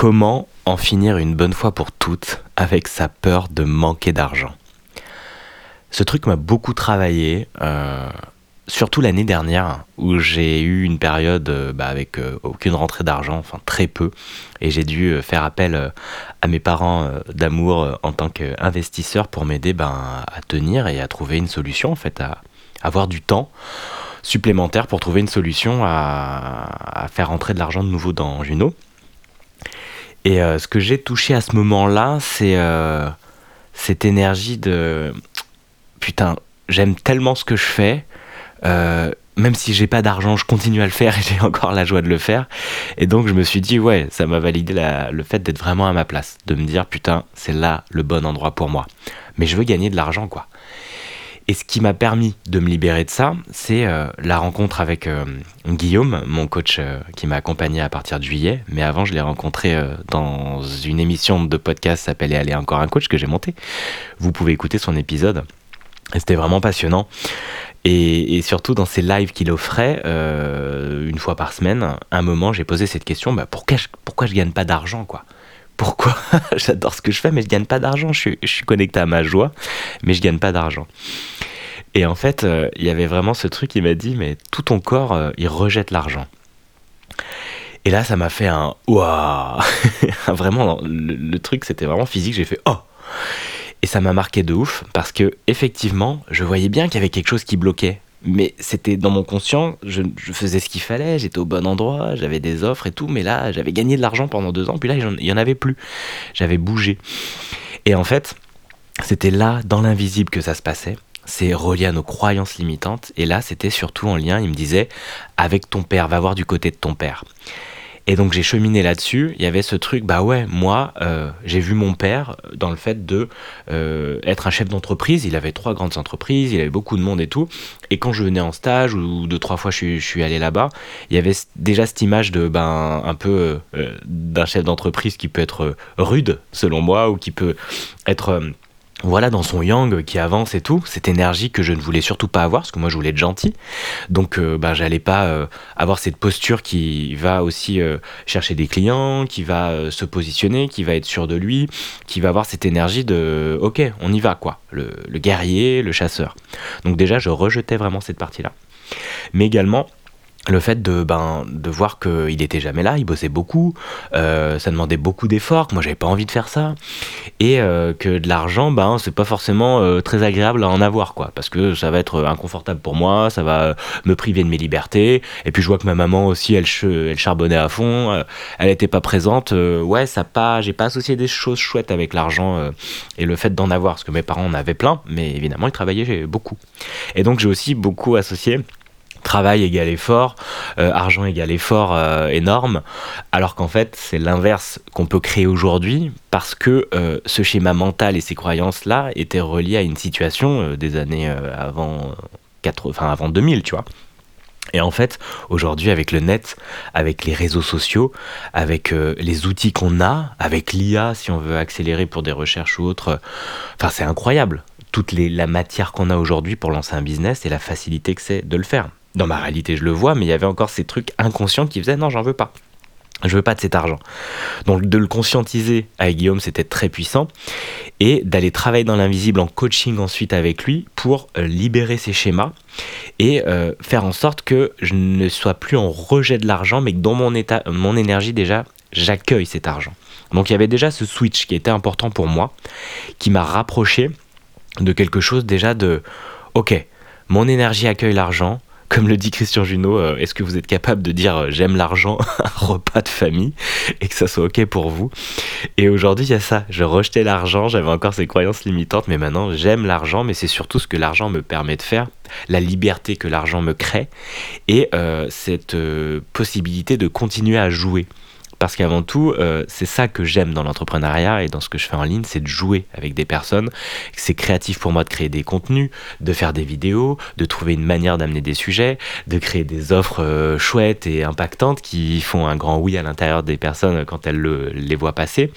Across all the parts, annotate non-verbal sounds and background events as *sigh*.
Comment en finir une bonne fois pour toutes avec sa peur de manquer d'argent Ce truc m'a beaucoup travaillé, euh, surtout l'année dernière, où j'ai eu une période euh, bah, avec euh, aucune rentrée d'argent, enfin très peu, et j'ai dû faire appel à mes parents d'amour en tant qu'investisseur pour m'aider ben, à tenir et à trouver une solution, en fait, à avoir du temps supplémentaire pour trouver une solution à, à faire rentrer de l'argent de nouveau dans Juno. Et euh, ce que j'ai touché à ce moment-là, c'est euh, cette énergie de putain, j'aime tellement ce que je fais. Euh, même si j'ai pas d'argent, je continue à le faire et j'ai encore la joie de le faire. Et donc je me suis dit, ouais, ça m'a validé le fait d'être vraiment à ma place, de me dire, putain, c'est là le bon endroit pour moi. Mais je veux gagner de l'argent, quoi. Et ce qui m'a permis de me libérer de ça, c'est euh, la rencontre avec euh, Guillaume, mon coach euh, qui m'a accompagné à partir de juillet. Mais avant, je l'ai rencontré dans une émission de podcast s'appelait Aller encore un coach que j'ai monté. Vous pouvez écouter son épisode. C'était vraiment passionnant. Et, surtout dans ces lives qu'il offrait, une fois par semaine, un moment, j'ai posé cette question bah, pourquoi, je, pourquoi je gagne pas d'argent quoi? Pourquoi *laughs* j'adore ce que je fais, mais je gagne pas d'argent. Je suis, connecté à ma joie, mais je gagne pas d'argent. Et en fait, euh, il y avait vraiment ce truc qui m'a dit, mais tout ton corps, euh, il rejette l'argent. Et là, ça m'a fait un waouh *laughs* Vraiment, le, truc, c'était vraiment physique. J'ai fait oh Et ça m'a marqué de ouf parce que, effectivement, je voyais bien qu'il y avait quelque chose qui bloquait mais c'était dans mon conscient, je, faisais ce qu'il fallait, j'étais au bon endroit, j'avais des offres et tout, mais là, j'avais gagné de l'argent pendant deux ans, puis là, il n'y en avait plus. J'avais bougé. Et en fait, c'était là, dans l'invisible, que ça se passait. C'est relié à nos croyances limitantes. Et là, c'était surtout en lien, il me disait, avec ton père, va voir du côté de ton père. Et donc j'ai cheminé là-dessus. Il y avait ce truc, bah ouais, moi, euh, j'ai vu mon père dans le fait de euh, être un chef d'entreprise. Il avait trois grandes entreprises, il avait beaucoup de monde et tout. Et quand je venais en stage ou deux trois fois je suis, allé là-bas, il y avait déjà cette image de ben un peu euh, d'un chef d'entreprise qui peut être rude selon moi ou qui peut être voilà, dans son yang qui avance et tout, cette énergie que je ne voulais surtout pas avoir, parce que moi je voulais être gentil. Donc bah, j'allais pas euh, avoir cette posture qui va aussi euh, chercher des clients, qui va se positionner, qui va être sûr de lui, qui va avoir cette énergie de ok, on y va quoi, le, le guerrier, le chasseur. Donc déjà je rejetais vraiment cette partie-là. Mais également, le fait de, ben, de voir qu'il était jamais là, il bossait beaucoup, euh, ça demandait beaucoup d'efforts, que moi j'avais pas envie de faire ça, et euh, que de l'argent, ben, c'est pas forcément euh, très agréable à en avoir, quoi, parce que ça va être inconfortable pour moi, ça va me priver de mes libertés, et puis je vois que ma maman aussi, elle, elle charbonnait à fond, elle était pas présente, ouais, ça pas, j'ai pas associé des choses chouettes avec l'argent et le fait d'en avoir, parce que mes parents en avaient plein, mais évidemment ils travaillaient beaucoup. Et donc j'ai aussi beaucoup associé travail égale effort, euh, argent égale effort euh, énorme, alors qu'en fait c'est l'inverse qu'on peut créer aujourd'hui parce que euh, ce schéma mental et ces croyances-là étaient reliés à une situation des années avant, 4, enfin, avant 2000, tu vois. Et en fait, aujourd'hui, avec le net, avec les réseaux sociaux, avec les outils qu'on a, avec l'IA, si on veut accélérer pour des recherches ou autres, enfin, c'est incroyable. Toute la matière qu'on a aujourd'hui pour lancer un business et la facilité que c'est de le faire dans ma réalité, je le vois, mais il y avait encore ces trucs inconscients qui faisaient non, j'en veux pas. Je veux pas de cet argent. Donc de le conscientiser avec Guillaume, c'était très puissant. Et d'aller travailler dans l'invisible en coaching ensuite avec lui pour euh, libérer ces schémas et euh, faire en sorte que je ne sois plus en rejet de l'argent, mais que dans mon état, mon énergie déjà, j'accueille cet argent. Donc il y avait déjà ce switch qui était important pour moi, qui m'a rapproché de quelque chose déjà de, ok, mon énergie accueille l'argent, comme le dit Christian Junot, euh, est-ce que vous êtes capable de dire euh, j'aime l'argent, *laughs* un repas de famille, et que ça soit ok pour vous? Et aujourd'hui, il y a ça. Je rejetais l'argent, j'avais encore ces croyances limitantes, mais maintenant j'aime l'argent, mais c'est surtout ce que l'argent me permet de faire, la liberté que l'argent me crée, et euh, cette possibilité de continuer à jouer parce qu'avant tout, euh, c'est ça que j'aime dans l'entrepreneuriat et dans ce que je fais en ligne, c'est de jouer avec des personnes. C'est créatif pour moi de créer des contenus, de faire des vidéos, de trouver une manière d'amener des sujets, de créer des offres euh, chouettes et impactantes qui font un grand oui à l'intérieur des personnes quand elles les voient passer.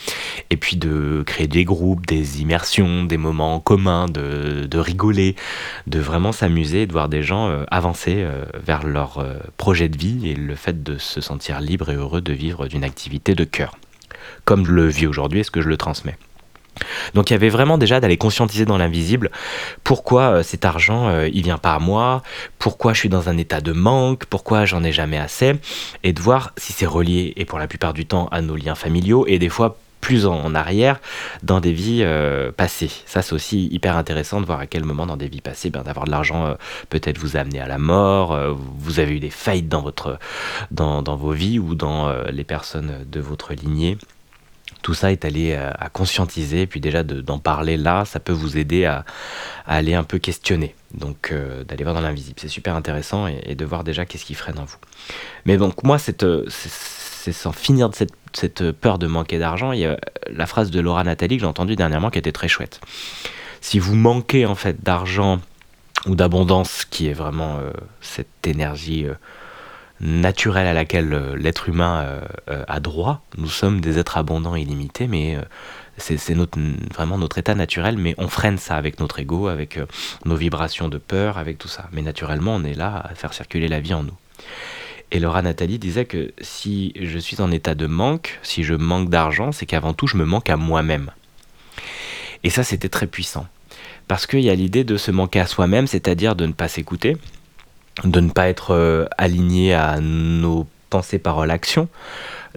Et puis de créer des groupes, des immersions, des moments communs, de, de rigoler, de vraiment s'amuser, de voir des gens euh, avancer vers leur projet de vie et le fait de se sentir libre et heureux de vivre d'une activité de cœur. comme je le vis aujourd'hui Est-ce que je le transmets? Donc il y avait vraiment déjà d'aller conscientiser dans l'invisible pourquoi euh, cet argent euh, il vient pas à moi, pourquoi je suis dans un état de manque, pourquoi j'en ai jamais assez, et de voir si c'est relié et pour la plupart du temps à nos liens familiaux et des fois plus en, arrière dans des vies euh, passées. Ça, c'est aussi hyper intéressant de voir à quel moment dans des vies passées, ben, d'avoir de l'argent peut-être vous a amené à la mort, vous avez eu des failles dans, votre, dans, vos vies ou dans les personnes de votre lignée tout ça est allé euh, à, conscientiser, puis déjà d'en parler là, ça peut vous aider à, aller un peu questionner. Donc euh, d'aller voir dans l'invisible, c'est super intéressant et, de voir déjà qu'est-ce qui freine en vous. Mais donc moi, c'est sans finir de cette, peur de manquer d'argent, il y a la phrase de Laura Nathalie que j'ai entendue dernièrement qui était très chouette. Si vous manquez en fait d'argent ou d'abondance, qui est vraiment euh, cette énergie naturelle à laquelle euh, l'être humain euh, euh, a droit. Nous sommes des êtres abondants et illimités, mais c'est vraiment notre état naturel, mais on freine ça avec notre ego, avec nos vibrations de peur, avec tout ça. Mais naturellement, on est là à faire circuler la vie en nous. Et Laura Nathalie disait que si je suis en état de manque, si je manque d'argent, c'est qu'avant tout, je me manque à moi-même. Et ça, c'était très puissant. Parce qu'il y a l'idée de se manquer à soi-même, c'est-à-dire de ne pas s'écouter, de ne pas être euh, aligné à nos pensées, paroles, actions,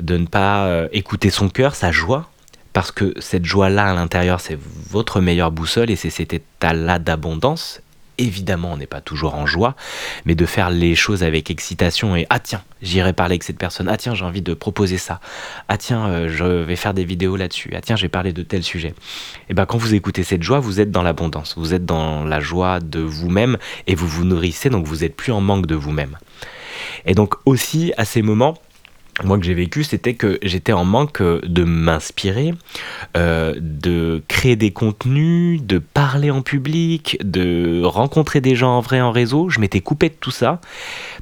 de ne pas euh, écouter son cœur, sa joie, parce que cette joie-là à l'intérieur, c'est votre meilleure boussole et c'est cet état-là d'abondance évidemment on n'est pas toujours en joie, mais de faire les choses avec excitation et ah tiens, j'irai parler avec cette personne, ah tiens, j'ai envie de proposer ça, ah tiens, euh, je vais faire des vidéos là-dessus, ah tiens, j'ai parlé de tel sujet. Et eh bien quand vous écoutez cette joie, vous êtes dans l'abondance, vous êtes dans la joie de vous-même et vous vous nourrissez, donc vous n'êtes plus en manque de vous-même. Et donc aussi à ces moments, moi que j'ai vécu, c'était que j'étais en manque euh, de m'inspirer, euh, de créer des contenus, de parler en public, de rencontrer des gens en vrai en réseau. Je m'étais coupé de tout ça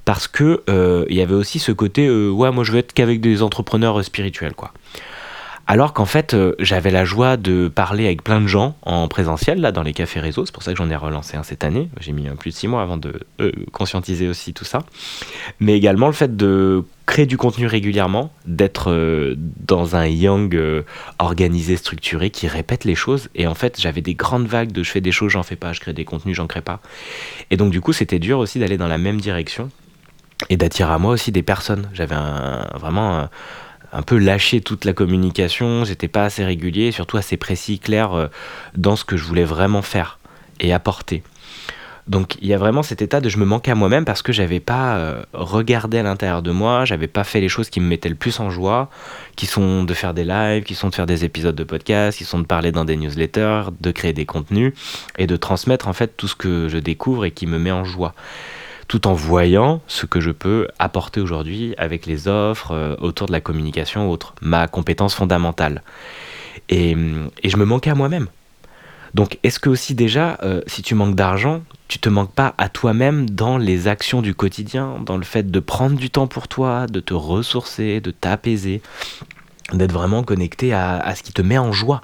parce que euh, y avait aussi ce côté ouais moi je veux être qu'avec des entrepreneurs spirituels quoi. Alors qu'en fait, euh, j'avais la joie de parler avec plein de gens en présentiel, là, dans les cafés réseaux. C'est pour ça que j'en ai relancé un cette année. J'ai mis plus de six mois avant de euh, conscientiser aussi tout ça. Mais également le fait de créer du contenu régulièrement, d'être euh, dans un yang organisé, structuré, qui répète les choses. Et en fait, j'avais des grandes vagues de je fais des choses, j'en fais pas, je crée des contenus, j'en crée pas. Et donc, du coup, c'était dur aussi d'aller dans la même direction et d'attirer à moi aussi des personnes. J'avais vraiment peu lâché toute la communication, j'étais pas assez régulier, surtout assez précis, clair euh, dans ce que je voulais vraiment faire et apporter. Donc il y a vraiment cet état de je me manquais à moi-même parce que j'avais pas euh, regardé à l'intérieur de moi, j'avais pas fait les choses qui me mettaient le plus en joie, qui sont de faire des lives, qui sont de faire des épisodes de podcast, qui sont de parler dans des newsletters, de créer des contenus et de transmettre en fait tout ce que je découvre et qui me met en joie tout en voyant ce que je peux apporter aujourd'hui avec les offres euh, autour de la communication autre, ma compétence fondamentale. Et, je me manquais à moi-même. Donc est-ce que aussi déjà, euh, si tu manques d'argent, tu te manques pas à toi-même dans les actions du quotidien, dans le fait de prendre du temps pour toi, de te ressourcer, de t'apaiser, d'être vraiment connecté à ce qui te met en joie?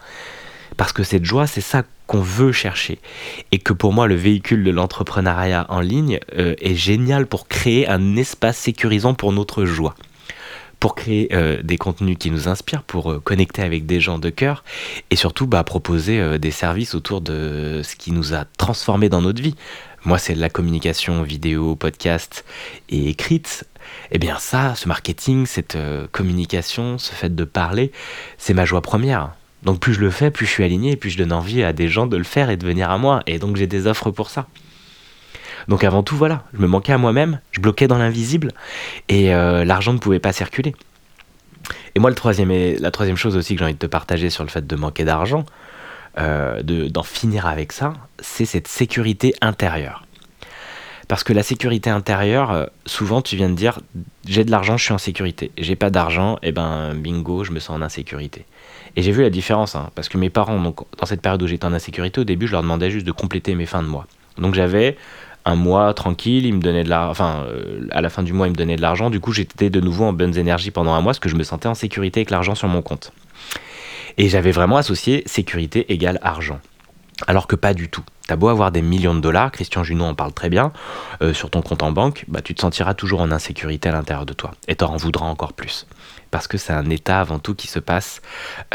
Parce que cette joie, c'est ça qu'on veut chercher. Et que pour moi, le véhicule de l'entrepreneuriat en ligne euh, est génial pour créer un espace sécurisant pour notre joie pour créer euh, des contenus qui nous inspirent, pour euh, connecter avec des gens de cœur et surtout bah, proposer des services autour de ce qui nous a transformé dans notre vie. Moi, c'est la communication vidéo, podcast et écrite. Eh bien ça, ce marketing, cette communication, ce fait de parler, c'est ma joie première. Donc plus je le fais, plus je suis aligné, et plus je donne envie à des gens de le faire et de venir à moi. Et donc j'ai des offres pour ça. Donc avant tout, voilà, je me manquais à moi-même, je bloquais dans l'invisible, et euh, l'argent ne pouvait pas circuler. Et moi, la troisième chose aussi que j'ai envie de te partager sur le fait de manquer d'argent, euh, d'en finir avec ça, c'est cette sécurité intérieure. Parce que la sécurité intérieure, euh, souvent tu viens de dire j'ai de l'argent, je suis en sécurité. J'ai pas d'argent, et eh ben bingo, je me sens en insécurité. Et j'ai vu la différence, hein, parce que mes parents, donc, dans cette période où j'étais en insécurité, au début, je leur demandais juste de compléter mes fins de mois. Donc j'avais un mois tranquille, ils me donnaient de l'argent, enfin, euh, à la fin du mois, ils me donnaient de l'argent. Du coup, j'étais de nouveau en bonnes énergies pendant un mois, parce que je me sentais en sécurité avec l'argent sur mon compte. Et j'avais vraiment associé sécurité égale argent. Alors que pas du tout. T'as beau avoir des millions de dollars, Christian Junot en parle très bien, euh, sur ton compte en banque, bah, tu te sentiras toujours en insécurité à l'intérieur de toi. Et t'en voudras encore plus. Parce que c'est un état avant tout qui se passe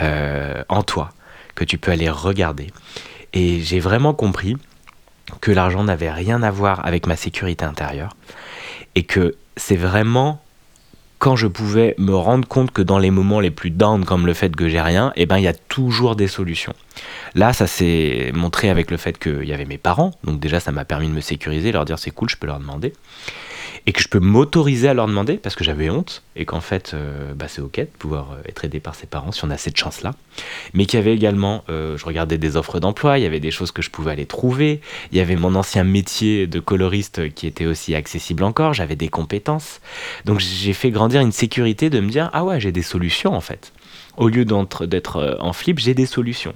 euh, en toi, que tu peux aller regarder. Et j'ai vraiment compris que l'argent n'avait rien à voir avec ma sécurité intérieure. Et que c'est vraiment quand je pouvais me rendre compte que dans les moments les plus down, comme le fait que j'ai rien, eh ben il y a toujours des solutions. Là, ça s'est montré avec le fait qu'il y avait mes parents, donc déjà ça m'a permis de me sécuriser, leur dire c'est cool, je peux leur demander et que je peux m'autoriser à leur demander parce que j'avais honte et qu'en fait euh, bah, c'est ok de pouvoir euh, être aidé par ses parents si on a cette chance là mais qu'il y avait également euh, je regardais des offres d'emploi il y avait des choses que je pouvais aller trouver. Il y avait mon ancien métier de coloriste qui était aussi accessible encore j'avais des compétences. Donc j'ai fait grandir une sécurité de me dire ah ouais j'ai des solutions en fait. Au lieu d'être en flip j'ai des solutions.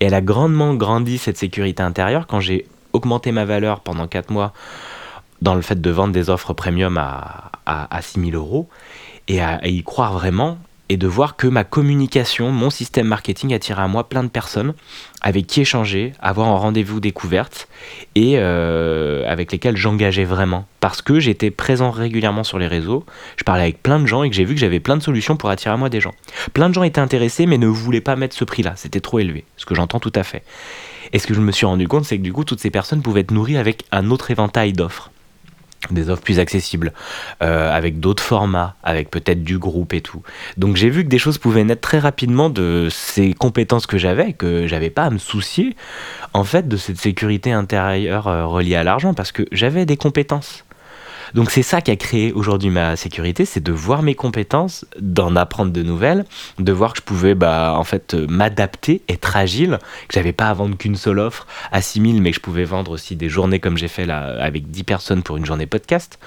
Et elle a grandement grandi cette sécurité intérieure. Quand j'ai augmenté ma valeur pendant 4 mois dans le fait de vendre des offres premium à, à, 6000 euros et à, y croire vraiment et de voir que ma communication, mon système marketing attirait à moi plein de personnes avec qui échanger, avoir un rendez-vous découverte et euh, avec lesquelles j'engageais vraiment. Parce que j'étais présent régulièrement sur les réseaux, je parlais avec plein de gens et que j'ai vu que j'avais plein de solutions pour attirer à moi des gens. Plein de gens étaient intéressés mais ne voulaient pas mettre ce prix-là, c'était trop élevé, ce que j'entends tout à fait. Et ce que je me suis rendu compte, c'est que du coup, toutes ces personnes pouvaient être nourries avec un autre éventail d'offres des offres plus accessibles, euh, avec d'autres formats, avec peut-être du groupe et tout. Donc j'ai vu que des choses pouvaient naître très rapidement de ces compétences que j'avais, que j'avais pas à me soucier en fait de cette sécurité intérieure euh, reliée à l'argent, parce que j'avais des compétences. Donc c'est ça qui a créé aujourd'hui ma sécurité, c'est de voir mes compétences, d'en apprendre de nouvelles, de voir que je pouvais bah, en fait euh, m'adapter, être agile, que j'avais pas à vendre qu'une seule offre à 6000, mais que je pouvais vendre aussi des journées comme j'ai fait là avec 10 personnes pour une journée podcast,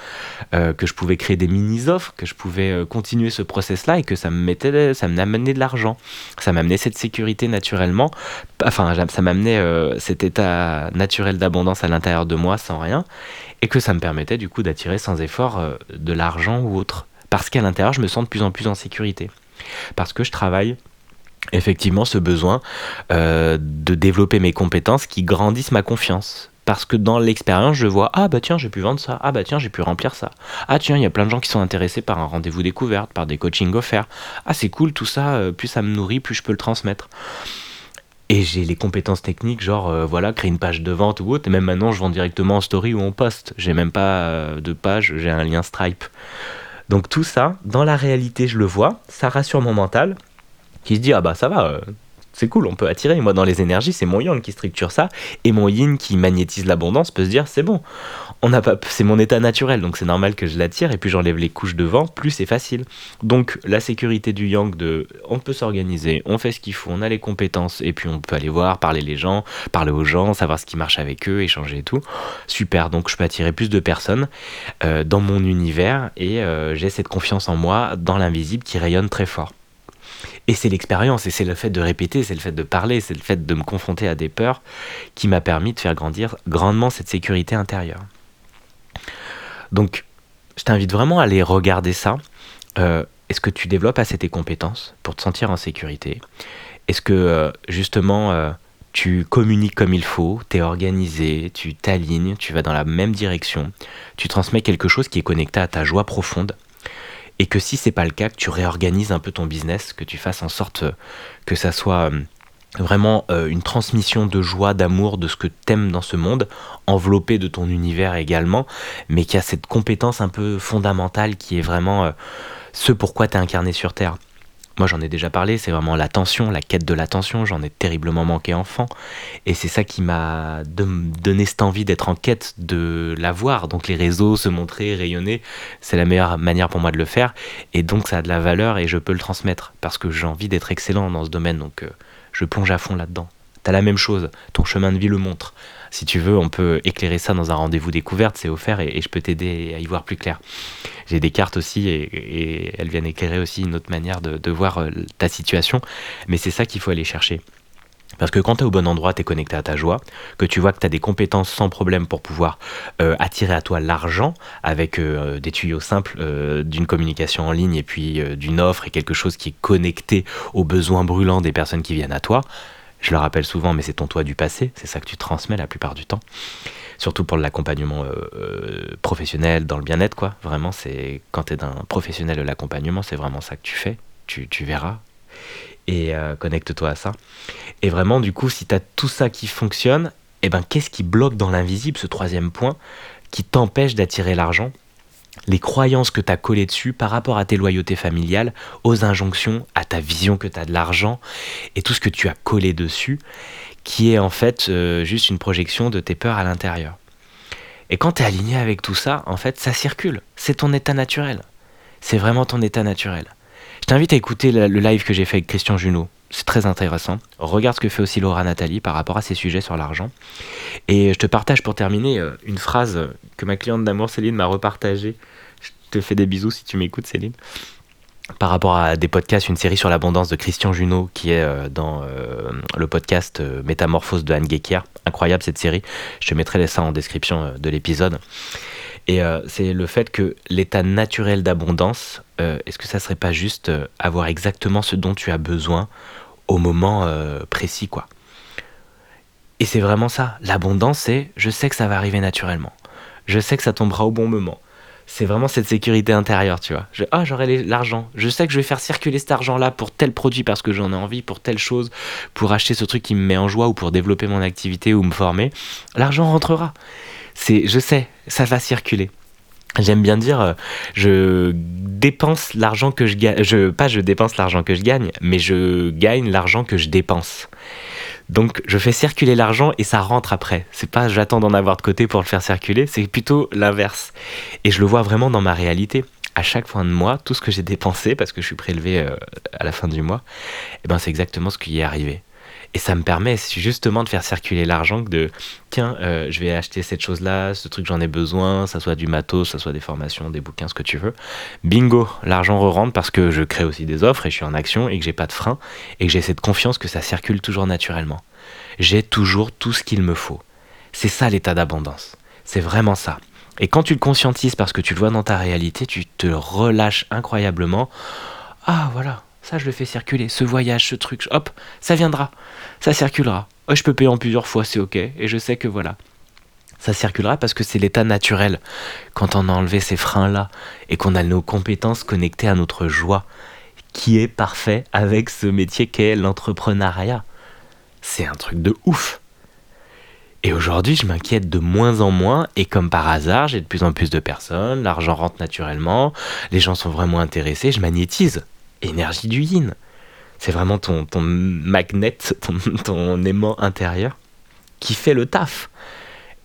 euh, que je pouvais créer des mini-offres, que je pouvais euh, continuer ce process-là et que ça me mettait, ça m'amenait de l'argent, ça m'amenait cette sécurité naturellement, enfin ça m'amenait cet état naturel d'abondance à l'intérieur de moi sans rien et que ça me permettait du coup d'attirer sans effort euh, de l'argent ou autre. Parce qu'à l'intérieur, je me sens de plus en plus en sécurité. Parce que je travaille effectivement ce besoin euh, de développer mes compétences qui grandissent ma confiance. Parce que dans l'expérience, je vois Ah bah tiens, j'ai pu vendre ça. Ah bah tiens, j'ai pu remplir ça. Ah tiens, il y a plein de gens qui sont intéressés par un rendez-vous découverte, par des coachings offerts. Ah c'est cool, tout ça, euh, plus ça me nourrit, plus je peux le transmettre. Et j'ai les compétences techniques, genre euh, voilà, créer une page de vente ou autre. Et même maintenant, je vends directement en story ou en post. J'ai même pas euh, de page, j'ai un lien Stripe. Donc tout ça, dans la réalité, je le vois. Ça rassure mon mental, qui se dit ah bah ça va, euh, c'est cool, on peut attirer. Moi, dans les énergies, c'est mon yang qui structure ça, et mon yin qui magnétise l'abondance peut se dire c'est bon, on n'a pas, c'est mon état naturel, donc c'est normal que je l'attire, et puis j'enlève les couches devant, plus c'est facile. Donc la sécurité du yang de, on peut s'organiser, on fait ce qu'il faut, on a les compétences, et puis on peut aller voir, parler les gens, parler aux gens, savoir ce qui marche avec eux, échanger et tout. Super, donc je peux attirer plus de personnes euh, dans mon univers, et euh, j'ai cette confiance en moi, dans l'invisible qui rayonne très fort. Et c'est l'expérience, et c'est le fait de répéter, c'est le fait de parler, c'est le fait de me confronter à des peurs qui m'a permis de faire grandir grandement cette sécurité intérieure. Donc, je t'invite vraiment à aller regarder ça. Euh, est-ce que tu développes assez tes compétences pour te sentir en sécurité? Est-ce que euh, justement euh, tu communiques comme il faut, tu es organisé, tu t'alignes, tu vas dans la même direction, tu transmets quelque chose qui est connecté à ta joie profonde? Et que si c'est pas le cas, que tu réorganises un peu ton business, que tu fasses en sorte que ça soit euh, vraiment euh, une transmission de joie, d'amour, de ce que t'aimes dans ce monde, enveloppé de ton univers également, mais qui a cette compétence un peu fondamentale qui est vraiment euh, ce pourquoi tu es incarné sur Terre. Moi j'en ai déjà parlé, c'est vraiment l'attention, la quête de l'attention, j'en ai terriblement manqué enfant, et c'est ça qui m'a donné cette envie d'être en quête de l'avoir, donc les réseaux, se montrer, rayonner, c'est la meilleure manière pour moi de le faire, et donc ça a de la valeur et je peux le transmettre, parce que j'ai envie d'être excellent dans ce domaine, donc euh, je plonge à fond là-dedans. La même chose, ton chemin de vie le montre. Si tu veux, on peut éclairer ça dans un rendez-vous découverte, c'est offert et, je peux t'aider à y voir plus clair. J'ai des cartes aussi et, elles viennent éclairer aussi une autre manière de, voir euh, ta situation, mais c'est ça qu'il faut aller chercher. Parce que quand tu es au bon endroit, tu es connecté à ta joie, que tu vois que tu as des compétences sans problème pour pouvoir euh, attirer à toi l'argent avec euh, des tuyaux simples d'une communication en ligne et puis d'une offre et quelque chose qui est connecté aux besoins brûlants des personnes qui viennent à toi, Je le rappelle souvent, mais c'est ton toi du passé, c'est ça que tu transmets la plupart du temps. Surtout pour l'accompagnement euh, euh, professionnel, dans le bien-être, quoi. Vraiment, c'est quand tu es un professionnel de l'accompagnement, c'est vraiment ça que tu fais. Tu, tu verras. Et euh, connecte-toi à ça. Et vraiment, du coup, si tu as tout ça qui fonctionne, eh ben, qu'est-ce qui bloque dans l'invisible, ce troisième point, qui t'empêche d'attirer l'argent? Les croyances que tu as collées dessus par rapport à tes loyautés familiales, aux injonctions, à ta vision que tu as de l'argent et tout ce que tu as collé dessus, qui est en fait euh, juste une projection de tes peurs à l'intérieur. Et quand tu es aligné avec tout ça, en fait, ça circule. C'est ton état naturel. C'est vraiment ton état naturel. Je t'invite à écouter le live que j'ai fait avec Christian Junot. C'est très intéressant. Regarde ce que fait aussi Laura Nathalie par rapport à ces sujets sur l'argent. Et je te partage pour terminer euh, une phrase que ma cliente d'amour Céline m'a repartagée. Te fais des bisous si tu m'écoutes Céline. Par rapport à des podcasts, une série sur l'abondance de Christian Junot qui est euh, dans euh, le podcast Métamorphose de Anne Gekier. Incroyable cette série. Je te mettrai ça en description de l'épisode. Et c'est le fait que l'état naturel d'abondance, est-ce que ça serait pas juste avoir exactement ce dont tu as besoin au moment euh, précis, quoi? Et c'est vraiment ça. L'abondance, c'est je sais que ça va arriver naturellement. Je sais que ça tombera au bon moment. C'est vraiment cette sécurité intérieure, tu vois. Je, ah, j'aurai l'argent. Je sais que je vais faire circuler cet argent-là pour tel produit parce que j'en ai envie, pour telle chose, pour acheter ce truc qui me met en joie ou pour développer mon activité ou me former. L'argent rentrera. C'est, je sais, ça va circuler. J'aime bien dire, euh, je dépense l'argent que je gagne. Je, pas je dépense l'argent que je gagne, mais je gagne l'argent que je dépense. Donc je fais circuler l'argent et ça rentre après. C'est pas j'attends d'en avoir de côté pour le faire circuler, c'est plutôt l'inverse. Et je le vois vraiment dans ma réalité. À chaque fin de mois, tout ce que j'ai dépensé, parce que je suis prélevé euh, à la fin du mois, eh ben c'est exactement ce qui est arrivé. Et ça me permet justement de faire circuler l'argent de tiens, euh, je vais acheter cette chose-là, ce truc j'en ai besoin, ça soit du matos, ça soit des formations, des bouquins, ce que tu veux. Bingo, l'argent re-rentre parce que je crée aussi des offres et je suis en action et que j'ai pas de frein et que j'ai cette confiance que ça circule toujours naturellement. J'ai toujours tout ce qu'il me faut. C'est ça l'état d'abondance. C'est vraiment ça. Et quand tu le conscientises parce que tu le vois dans ta réalité, tu te relâches incroyablement. Ah voilà, ça je le fais circuler, ce voyage, ce truc, hop, ça viendra, ça circulera. Oh, je peux payer en plusieurs fois, c'est ok, et je sais que voilà. Ça circulera parce que c'est l'état naturel. Quand on a enlevé ces freins-là et qu'on a nos compétences connectées à notre joie, qui est parfait avec ce métier qu'est l'entrepreneuriat. C'est un truc de ouf. Et aujourd'hui, je m'inquiète de moins en moins, et comme par hasard, j'ai de plus en plus de personnes, l'argent rentre naturellement, les gens sont vraiment intéressés, je magnétise énergie du yin. C'est vraiment ton, ton magnet, ton, aimant intérieur qui fait le taf.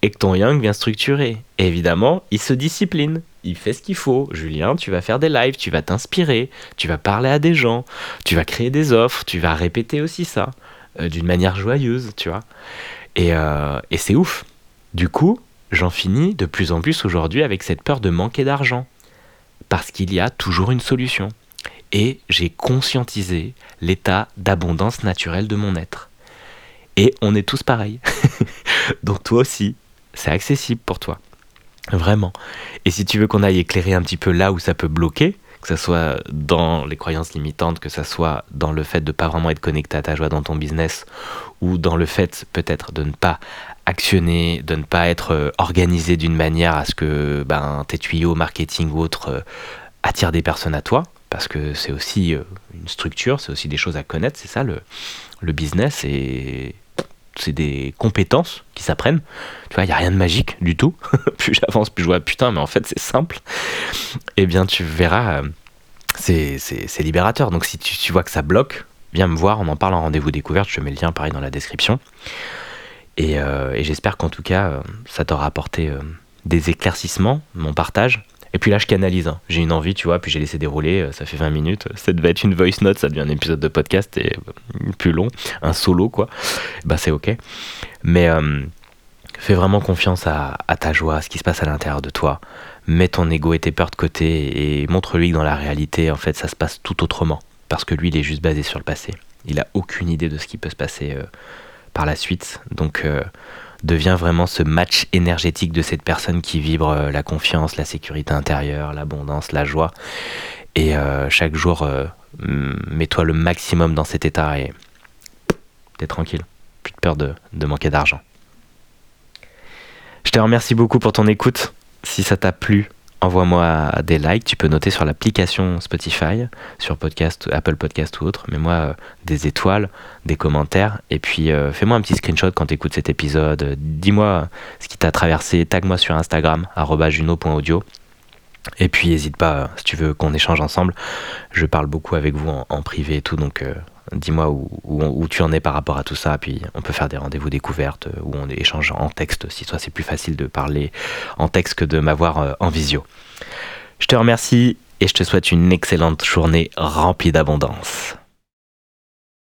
Et que ton yang vient structurer. Évidemment, il se discipline. Il fait ce qu'il faut. Julien, tu vas faire des lives, tu vas t'inspirer, tu vas parler à des gens, tu vas créer des offres, tu vas répéter aussi ça. Euh, d'une manière joyeuse, tu vois. Et, euh, et c'est ouf. Du coup, j'en finis de plus en plus aujourd'hui avec cette peur de manquer d'argent. Parce qu'il y a toujours une solution et j'ai conscientisé l'état d'abondance naturelle de mon être. Et on est tous pareils. *laughs* Donc toi aussi, c'est accessible pour toi. Vraiment. Et si tu veux qu'on aille éclairer un petit peu là où ça peut bloquer, que ce soit dans les croyances limitantes, que ce soit dans le fait de ne pas vraiment être connecté à ta joie dans ton business, ou dans le fait peut-être de ne pas actionner, de ne pas être euh, organisé d'une manière à ce que ben, tes tuyaux marketing ou autres euh, attirent des personnes à toi, parce que c'est aussi euh, une structure, c'est aussi des choses à connaître, c'est ça le, business, et c'est des compétences qui s'apprennent. Tu vois, il n'y a rien de magique du tout. *laughs* plus j'avance, plus je vois, putain, mais en fait c'est simple. Eh bien, tu verras, euh, c'est libérateur. Donc si tu, vois que ça bloque, viens me voir, on en parle en rendez-vous découverte, je mets le lien pareil dans la description. Et, euh, et j'espère qu'en tout cas, ça t'aura apporté des éclaircissements, mon partage. Et puis là, je canalise. Hein. J'ai une envie, tu vois, puis j'ai laissé dérouler. Euh, ça fait 20 minutes. Ça devait être une voice note, ça devient un épisode de podcast et euh, plus long, un solo, quoi. Bah, c'est ok. Mais euh, fais vraiment confiance à, ta joie, à ce qui se passe à l'intérieur de toi. Mets ton ego et tes peurs de côté et montre-lui que dans la réalité, en fait, ça se passe tout autrement. Parce que lui, il est juste basé sur le passé. Il a aucune idée de ce qui peut se passer par la suite. Donc, devient vraiment ce match énergétique de cette personne qui vibre euh, la confiance, la sécurité intérieure, l'abondance, la joie. Et euh, chaque jour, euh, mets-toi le maximum dans cet état et t'es tranquille. Plus de peur de, de manquer d'argent. Je te remercie beaucoup pour ton écoute. Si ça t'a plu, envoie-moi des likes. Tu peux noter sur l'application Spotify, sur podcast, Apple Podcast ou autre. Mets-moi euh, des étoiles, des commentaires. Et puis euh, fais-moi un petit screenshot quand tu écoutes cet épisode. Dis-moi ce qui t'a traversé. Tag-moi sur Instagram, juno.audio. Et puis n'hésite pas, si tu veux qu'on échange ensemble. Je parle beaucoup avec vous en, privé et tout. Donc euh, dis-moi où, tu en es par rapport à tout ça. Puis on peut faire des rendez-vous découvertes euh, où on échange en texte. Si toi c'est plus facile de parler en texte que de m'avoir euh, en visio. Je te remercie et je te souhaite une excellente journée remplie d'abondance.